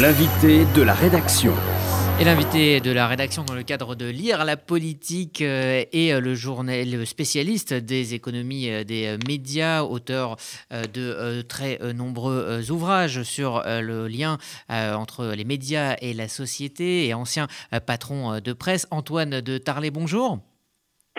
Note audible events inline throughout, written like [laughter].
L'invité de la rédaction. Et l'invité de la rédaction dans le cadre de Lire la politique euh, est le journal spécialiste des économies euh, des médias, auteur euh, de très nombreux ouvrages sur le lien entre les médias et la société et ancien patron de presse, Antoine de Tarlet. Bonjour.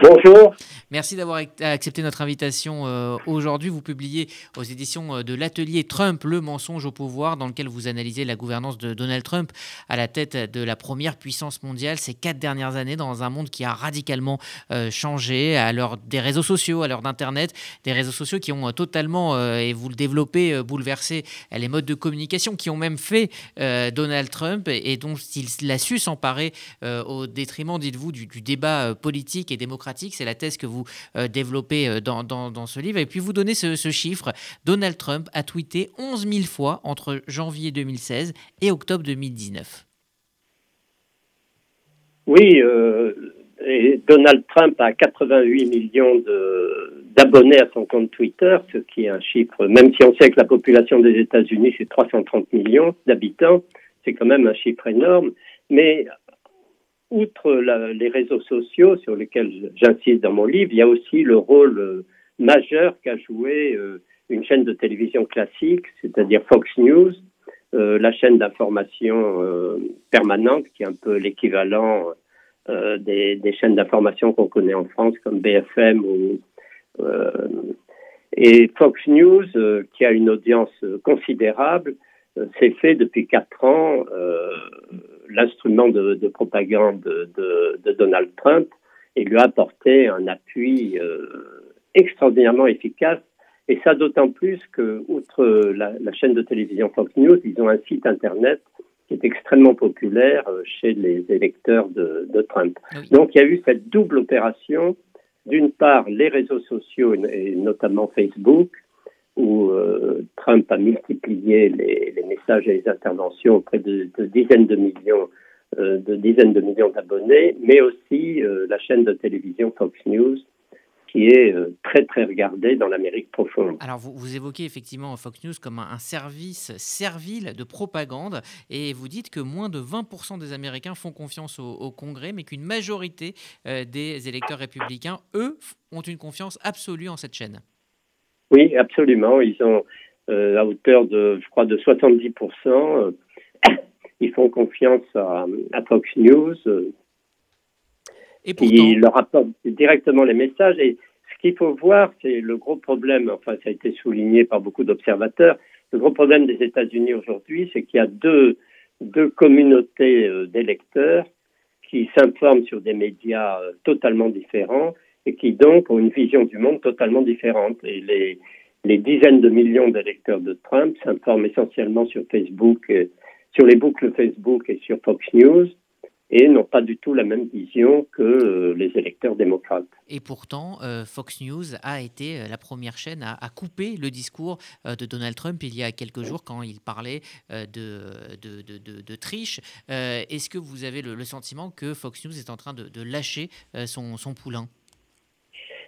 Bonjour. Merci d'avoir accepté notre invitation euh, aujourd'hui. Vous publiez aux éditions euh, de l'atelier Trump, le mensonge au pouvoir, dans lequel vous analysez la gouvernance de Donald Trump à la tête de la première puissance mondiale ces quatre dernières années dans un monde qui a radicalement euh, changé à l'heure des réseaux sociaux, à l'heure d'Internet, des réseaux sociaux qui ont totalement, et vous le développez, bouleversé les modes de communication, qui ont même fait Donald Trump et, dont il a su s'emparer au détriment, dites-vous, du, du débat politique et démocratique c'est la thèse que vous euh, développez euh, dans, ce livre. Et puis vous donnez ce, chiffre. Donald Trump a tweeté 11 000 fois entre janvier 2016 et octobre 2019. Oui, euh, et Donald Trump a 88 millions d'abonnés à son compte Twitter, ce qui est un chiffre, même si on sait que la population des États-Unis, c'est 330 millions d'habitants, c'est quand même un chiffre énorme. Mais outre les réseaux sociaux sur lesquels j'insiste dans mon livre, il y a aussi le rôle euh, majeur qu'a joué euh, une chaîne de télévision classique, c'est-à-dire Fox News, euh, la chaîne d'information permanente qui est un peu l'équivalent des, chaînes d'information qu'on connaît en France comme BFM ou et Fox News, qui a une audience considérable, s'est fait depuis quatre ans l'instrument de, propagande de, Donald Trump et lui a apporté un appui euh, extraordinairement efficace. Et ça d'autant plus que, outre la, chaîne de télévision Fox News, ils ont un site internet qui est extrêmement populaire euh, chez les électeurs de, Trump. Donc il y a eu cette double opération. D'une part, les réseaux sociaux et notamment Facebook, où euh, Trump a multiplié les, messages et les interventions auprès de, dizaines de millions euh, de dizaines de millions d'abonnés, mais aussi euh, la chaîne de télévision Fox News qui est très très regardée dans l'Amérique profonde. Alors vous, vous, évoquez effectivement Fox News comme un, service servile de propagande et vous dites que moins de 20% des Américains font confiance au, Congrès, mais qu'une majorité des électeurs républicains, eux, ont une confiance absolue en cette chaîne. Oui, absolument. Ils ont euh, à hauteur de, je crois, de 70%. Euh, [coughs] ils font confiance à, Fox News. Euh, et pourtant... Qui leur apporte directement les messages. Et ce qu'il faut voir, c'est le gros problème, enfin, ça a été souligné par beaucoup d'observateurs. Le gros problème des États-Unis aujourd'hui, c'est qu'il y a deux, deux communautés d'électeurs qui s'informent sur des médias totalement différents et qui donc ont une vision du monde totalement différente. Et les, dizaines de millions d'électeurs de Trump s'informent essentiellement sur Facebook, euh, sur les boucles Facebook et sur Fox News et n'ont pas du tout la même vision que euh, les électeurs démocrates. Et pourtant, euh, Fox News a été la première chaîne à, couper le discours de Donald Trump il y a quelques jours quand il parlait de, triche. Est-ce que vous avez le, sentiment que Fox News est en train de, lâcher son poulain?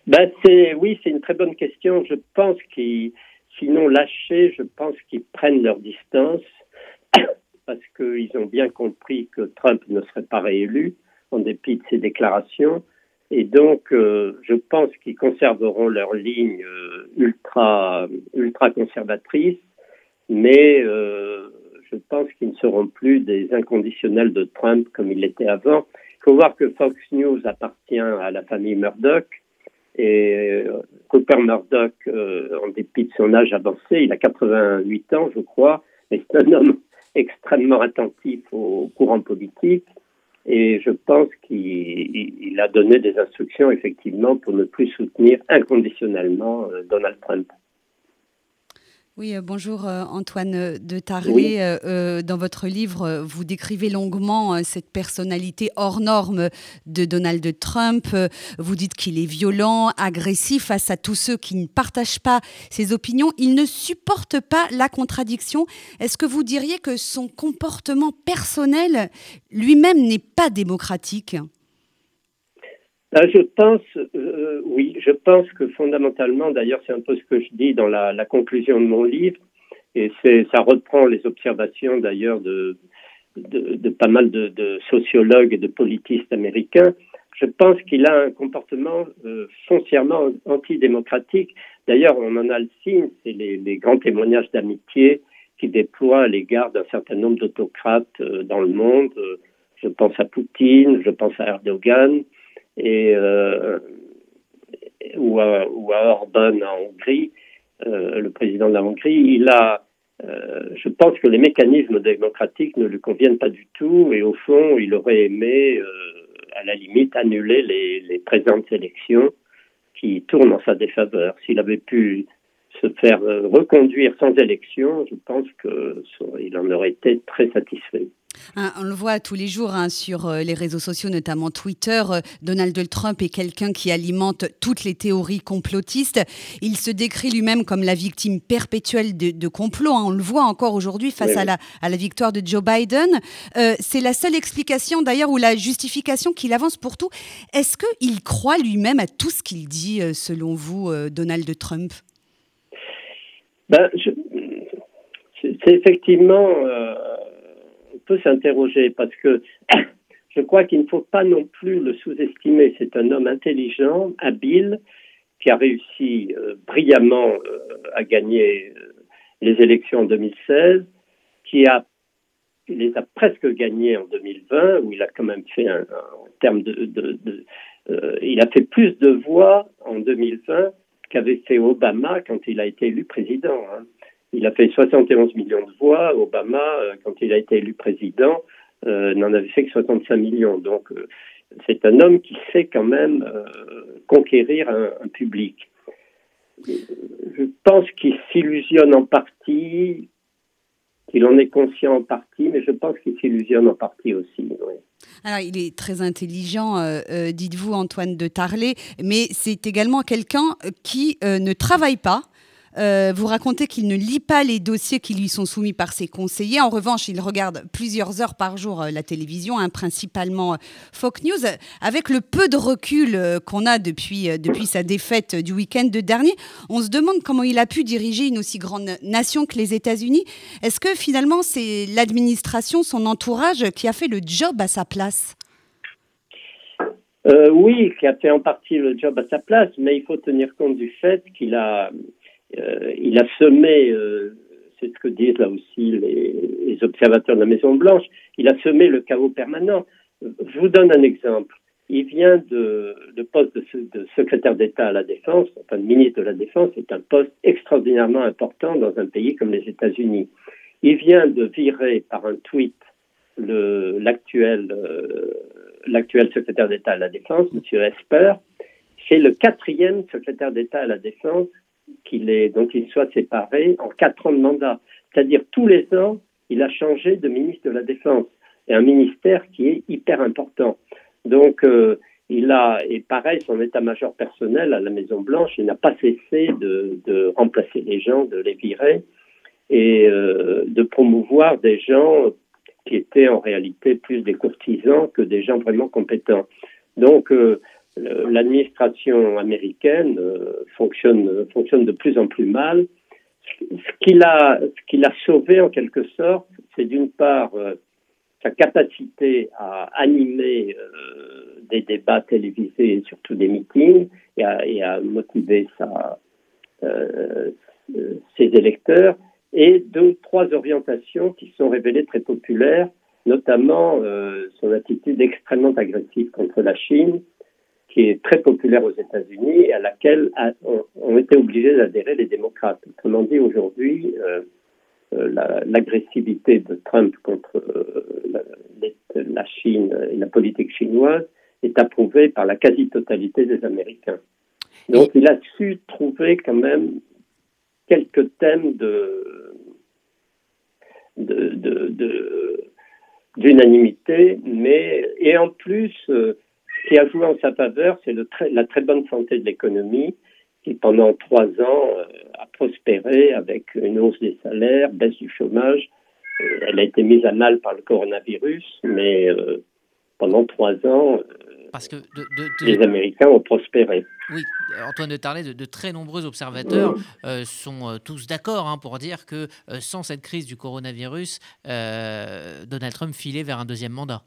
Ben c'est oui, c'est une très bonne question. Je pense qu'ils, sinon lâchés, je pense qu'ils prennent leur distance [coughs] parce qu'ils ont bien compris que Trump ne serait pas réélu en dépit de ses déclarations. Et donc, euh, je pense qu'ils conserveront leur ligne euh, ultra, ultra conservatrice, mais euh, je pense qu'ils ne seront plus des inconditionnels de Trump comme il l'était avant. Il faut voir que Fox News appartient à la famille Murdoch, et euh, Cooper Murdoch, euh, en dépit de son âge avancé, il a 88 ans, je crois, mais c'est un homme [laughs] extrêmement attentif au courant politique. Et je pense qu'il a donné des instructions, effectivement, pour ne plus soutenir inconditionnellement euh, Donald Trump. Oui, euh, bonjour euh, Antoine de Tarlet. Euh, dans votre livre, vous décrivez longuement cette personnalité hors norme de Donald Trump. Vous dites qu'il est violent, agressif face à tous ceux qui ne partagent pas ses opinions. Il ne supporte pas la contradiction. Est-ce que vous diriez que son comportement personnel lui-même n'est pas démocratique? Euh, je pense, euh, oui, je pense que fondamentalement, d'ailleurs c'est un peu ce que je dis dans la, conclusion de mon livre, Et ça reprend les observations d'ailleurs de, pas mal de, sociologues et de politistes américains. Je pense qu'il a un comportement euh, foncièrement antidémocratique. D'ailleurs, on en a le signe, c'est les, grands témoignages d'amitié qui déploient à l'égard d'un certain nombre d'autocrates euh, dans le monde. Je pense à Poutine, je pense à Erdogan et euh, ou, à, ou à Orban en Hongrie, euh, le président de la Hongrie. Il a euh, je pense que les mécanismes démocratiques ne lui conviennent pas du tout et au fond, il aurait aimé, euh, à la limite, annuler les, les, présentes élections qui tournent en sa défaveur. S'il avait pu se faire reconduire sans élection, je pense qu'il en aurait été très satisfait. Hein, on le voit tous les jours hein, sur euh, les réseaux sociaux, notamment Twitter. Euh, Donald Trump est quelqu'un qui alimente toutes les théories complotistes. Il se décrit lui-même comme la victime perpétuelle de, complots. Hein. On le voit encore aujourd'hui face à, la, à la victoire de Joe Biden. Euh, c'est la seule explication d'ailleurs ou la justification qu'il avance pour tout. Est-ce qu'il croit lui-même à tout ce qu'il dit, selon vous, Donald Trump? Ben, C'est effectivement peut s'interroger parce que [coughs] je crois qu'il ne faut pas non plus le sous-estimer. C'est un homme intelligent, habile, qui a réussi euh, brillamment euh, à gagner euh, les élections en 2016, qui a les a presque gagnées en 2020, où il a quand même fait de, de, il a fait plus de voix en 2020 qu'avait fait Obama quand il a été élu président. Hein. Il a fait 71 millions de voix. Obama, euh, quand il a été élu président, euh, n'en avait fait que 65 millions. Donc, euh, c'est un homme qui sait quand même conquérir un, public. Je pense qu'il s'illusionne en partie, qu'il en est conscient en partie, mais je pense qu'il s'illusionne en partie aussi. Alors, il est très intelligent, dites-vous, Antoine de Tarlet, mais c'est également quelqu'un qui ne travaille pas, euh, vous racontez qu'il ne lit pas les dossiers qui lui sont soumis par ses conseillers. En revanche, il regarde plusieurs heures par jour euh, la télévision, hein, principalement euh, Fox News. Avec le peu de recul qu'on a depuis, depuis sa défaite du week-end de dernier, on se demande comment il a pu diriger une aussi grande nation que les États-Unis. Est-ce que finalement, c'est l'administration, son entourage qui a fait le job à sa place? Oui, qui a fait en partie le job à sa place, mais il faut tenir compte du fait qu'il a, il a semé, euh, c'est ce que disent là aussi les, observateurs de la Maison Blanche, il a semé le chaos permanent. Je vous donne un exemple. Il vient de, poste de, secrétaire d'État à la Défense, enfin de ministre de la Défense, c'est un poste extraordinairement important dans un pays comme les États-Unis. Il vient de virer par un tweet euh, l'actuel secrétaire d'État à la Défense, M. Esper. C'est le quatrième secrétaire d'État à la Défense qu'il est, il soit séparé en quatre ans de mandat. C'est-à-dire tous les ans, il a changé de ministre de la Défense. C'est un ministère qui est hyper important. Donc, euh, il a, et pareil, son état-major personnel à la Maison-Blanche, il n'a pas cessé de, remplacer les gens, de les virer et euh, de promouvoir des gens qui étaient en réalité plus des courtisans que des gens vraiment compétents. Donc, euh, l'administration américaine euh, fonctionne, fonctionne de plus en plus mal. Ce qu'il a, ce qu'il a sauvé en quelque sorte, c'est d'une part euh, sa capacité à animer euh, des débats télévisés et surtout des meetings et à, et à motiver sa, ses électeurs et deux trois orientations qui sont révélées très populaires, notamment son attitude extrêmement agressive contre la Chine qui est très populaire aux États-Unis et à laquelle ont, été obligés d'adhérer les démocrates. Autrement dit, aujourd'hui, euh, euh, l'agressivité de Trump contre euh, la, Chine et la politique chinoise est approuvée par la quasi-totalité des Américains. Donc, il a su trouver quand même quelques thèmes de, d'unanimité, mais et en plus, ce qui a joué en sa faveur, c'est la très bonne santé de l'économie qui, pendant trois ans, euh, a prospéré avec une hausse des salaires, baisse du chômage. Euh, elle a été mise à mal par le coronavirus, mais euh, pendant trois ans, Parce que les Américains ont prospéré. Oui, Antoine de Tarlet, de, très nombreux observateurs euh, sont tous d'accord hein, pour dire que sans cette crise du coronavirus, Donald Trump filait vers un deuxième mandat.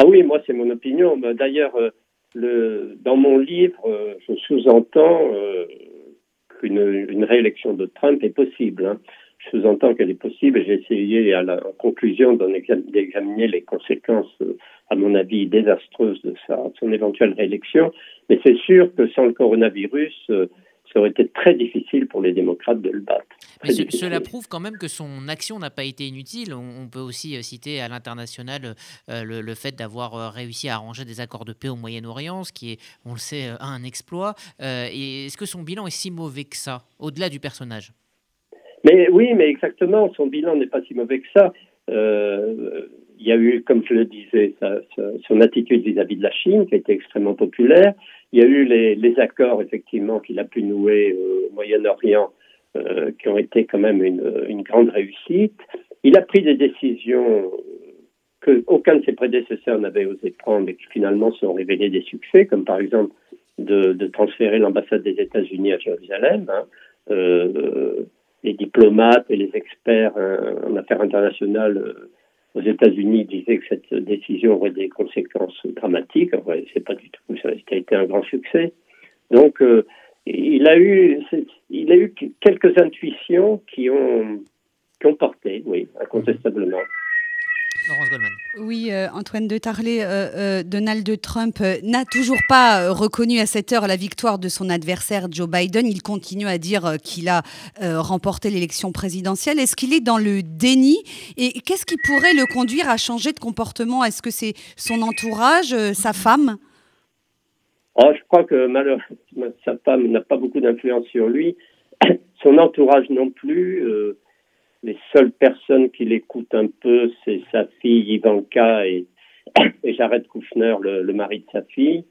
Ah oui, moi c'est mon opinion. Bah, d'ailleurs, dans mon livre, je sous-entends qu'une réélection de Trump est possible. Hein je sous-entends qu'elle est possible. J'ai essayé, la conclusion, d'examiner les conséquences, euh, à mon avis, désastreuses de, sa, son éventuelle réélection. Mais c'est sûr que sans le coronavirus, euh, ça aurait été très difficile pour les démocrates de le battre. Mais cela prouve quand même que son action n'a pas été inutile. On, peut aussi euh, citer à l'international le, fait d'avoir réussi à arranger des accords de paix au Moyen-Orient, ce qui est, on le sait, un exploit. et est-ce que son bilan est si mauvais que ça, au-delà du personnage? Mais oui, mais exactement, son bilan n'est pas si mauvais que ça. Euh, il y a eu, comme je le disais, son attitude vis-à-vis de la Chine qui a été extrêmement populaire. Il y a eu les, accords, effectivement, qu'il a pu nouer au Moyen-Orient euh, qui ont été quand même une, grande réussite. Il a pris des décisions que aucun de ses prédécesseurs n'avait osé prendre et qui finalement sont révélées des succès, comme par exemple de, transférer l'ambassade des États-Unis à Jérusalem. Hein. Euh, les diplomates et les experts euh, en affaires internationales euh, aux États-Unis disaient que cette décision aurait des conséquences dramatiques. En vrai, c'est pas du tout ça. a été un grand succès. Donc, euh, il a eu, il a eu quelques intuitions qui ont, qui ont porté, oui, incontestablement. Oui, euh, Antoine de Tarlet, euh, euh, Donald Trump n'a toujours pas reconnu à cette heure la victoire de son adversaire Joe Biden. Il continue à dire qu'il a remporté l'élection présidentielle. Est-ce qu'il est dans le déni? Et qu'est-ce qui pourrait le conduire à changer de comportement? Est-ce que c'est son entourage, sa femme? Oh, Je crois que malheureusement, sa femme n'a pas beaucoup d'influence sur lui. [clears throat] Son entourage non plus les seules personnes qui l'écoutent un peu, c'est sa fille Ivanka et, [coughs] Jared Kushner, le, mari de sa fille.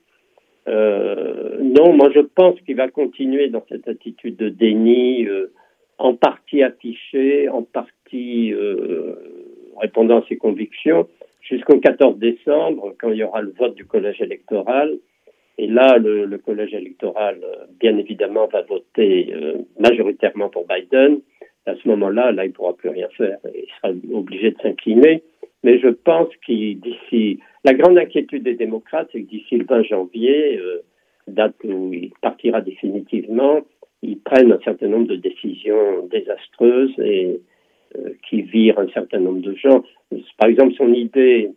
Euh, non, moi je pense qu'il va continuer dans cette attitude de déni, euh, en partie affichée, en partie euh, répondant à ses convictions, jusqu'au 14 décembre, quand il y aura le vote du collège électoral. Et là, le, le collège électoral, bien évidemment, va voter majoritairement pour Biden à ce moment-là, là, il ne pourra plus rien faire. Il sera obligé de s'incliner. Mais je pense qu'il d'ici, la grande inquiétude des démocrates, c'est que d'ici le 20 janvier, euh, date où il partira définitivement, ils prennent un certain nombre de décisions désastreuses et euh, qui virent un certain nombre de gens. Par exemple, son idée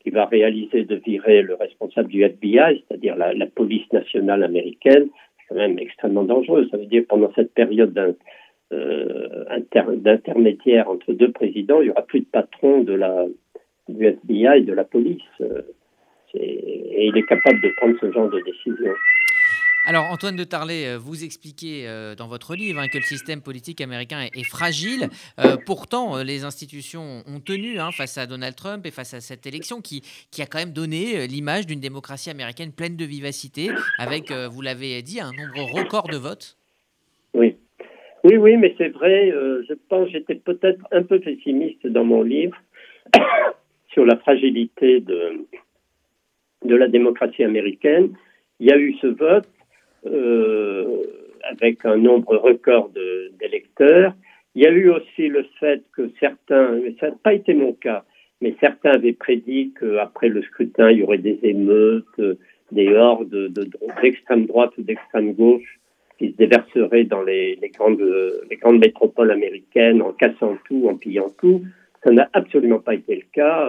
qu'il va réaliser de virer le responsable du FBI, c'est-à-dire la, la, police nationale américaine, c'est quand même extrêmement dangereux. Ça veut dire pendant cette période d'un d'intermédiaire entre deux présidents, il n'y aura plus de patron de la, du FBI et de la police. Euh, et il est capable de prendre ce genre de décision. Alors Antoine de Tarlet, euh, vous expliquez dans votre livre hein, que le système politique américain est, fragile. pourtant, les institutions ont tenu hein, face à Donald Trump et face à cette élection qui, qui a quand même donné l'image d'une démocratie américaine pleine de vivacité, avec, vous l'avez dit, un nombre record de votes. Oui. Oui, mais c'est vrai, euh, je pense j'étais peut-être un peu pessimiste dans mon livre [coughs] sur la fragilité de, de la démocratie américaine. Il y a eu ce vote euh, avec un nombre record d'électeurs. Il y a eu aussi le fait que certains, ça n'a pas été mon cas, mais certains avaient prédit qu'après le scrutin, il y aurait des émeutes, des hordes d'extrême droite ou d'extrême gauche qui se déverserait dans les, grandes, les grandes métropoles américaines en cassant tout, en pillant tout. Ça n'a absolument pas été le cas.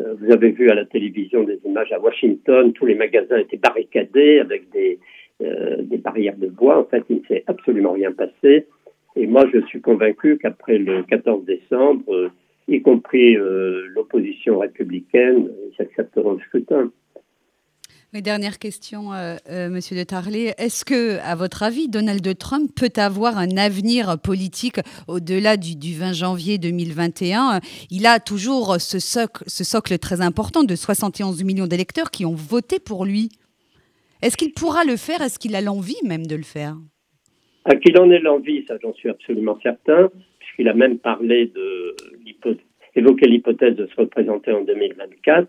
Euh, vous avez vu à la télévision des images à Washington, tous les magasins étaient barricadés avec des, euh, des barrières de bois. En fait, il ne s'est absolument rien passé. Et moi, je suis convaincu qu'après le 14 décembre, euh, y compris l'opposition républicaine, ils accepteront le scrutin. Mes dernière question, euh, euh, Monsieur de Tarlet. Est-ce que, à votre avis, Donald Trump peut avoir un avenir politique au-delà du, 20 janvier 2021 Il a toujours ce socle, très important de 71 millions d'électeurs qui ont voté pour lui. Est-ce qu'il pourra le faire? Est-ce qu'il a l'envie même de le faire? Ah, Qu'il en ait l'envie, ça j'en suis absolument certain, puisqu'il a même parlé de évoqué l'hypothèse de se représenter en 2024.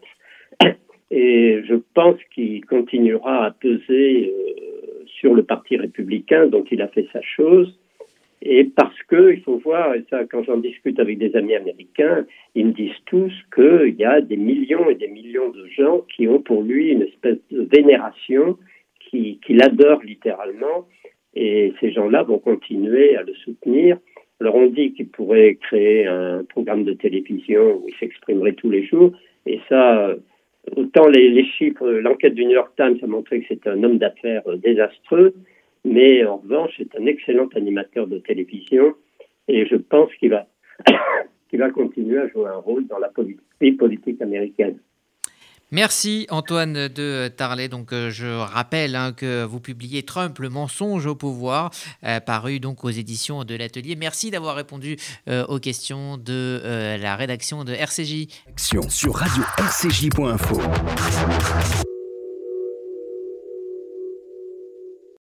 Et je pense qu'il continuera à peser euh, sur le Parti républicain, dont il a fait sa chose. Et parce que, il faut voir, et ça, quand j'en discute avec des amis américains, ils me disent tous qu'il y a des millions et des millions de gens qui ont pour lui une espèce de vénération, qui, qui l'adorent littéralement, et ces gens-là vont continuer à le soutenir. Alors on dit qu'il pourrait créer un programme de télévision où il s'exprimerait tous les jours, et ça, autant les, chiffres, l'enquête du New York Times a montré que c'est un homme d'affaires désastreux, mais en revanche, c'est un excellent animateur de télévision, et je pense qu'il va, [coughs] qu'il va continuer à jouer un rôle dans la vie politique américaine. Merci Antoine de Tarlet. Donc euh, je rappelle hein, que vous publiez Trump, le mensonge au pouvoir, euh, paru donc aux éditions de l'Atelier. Merci d'avoir répondu euh, aux questions de la rédaction de RCJ. Sur radio-rcj.info.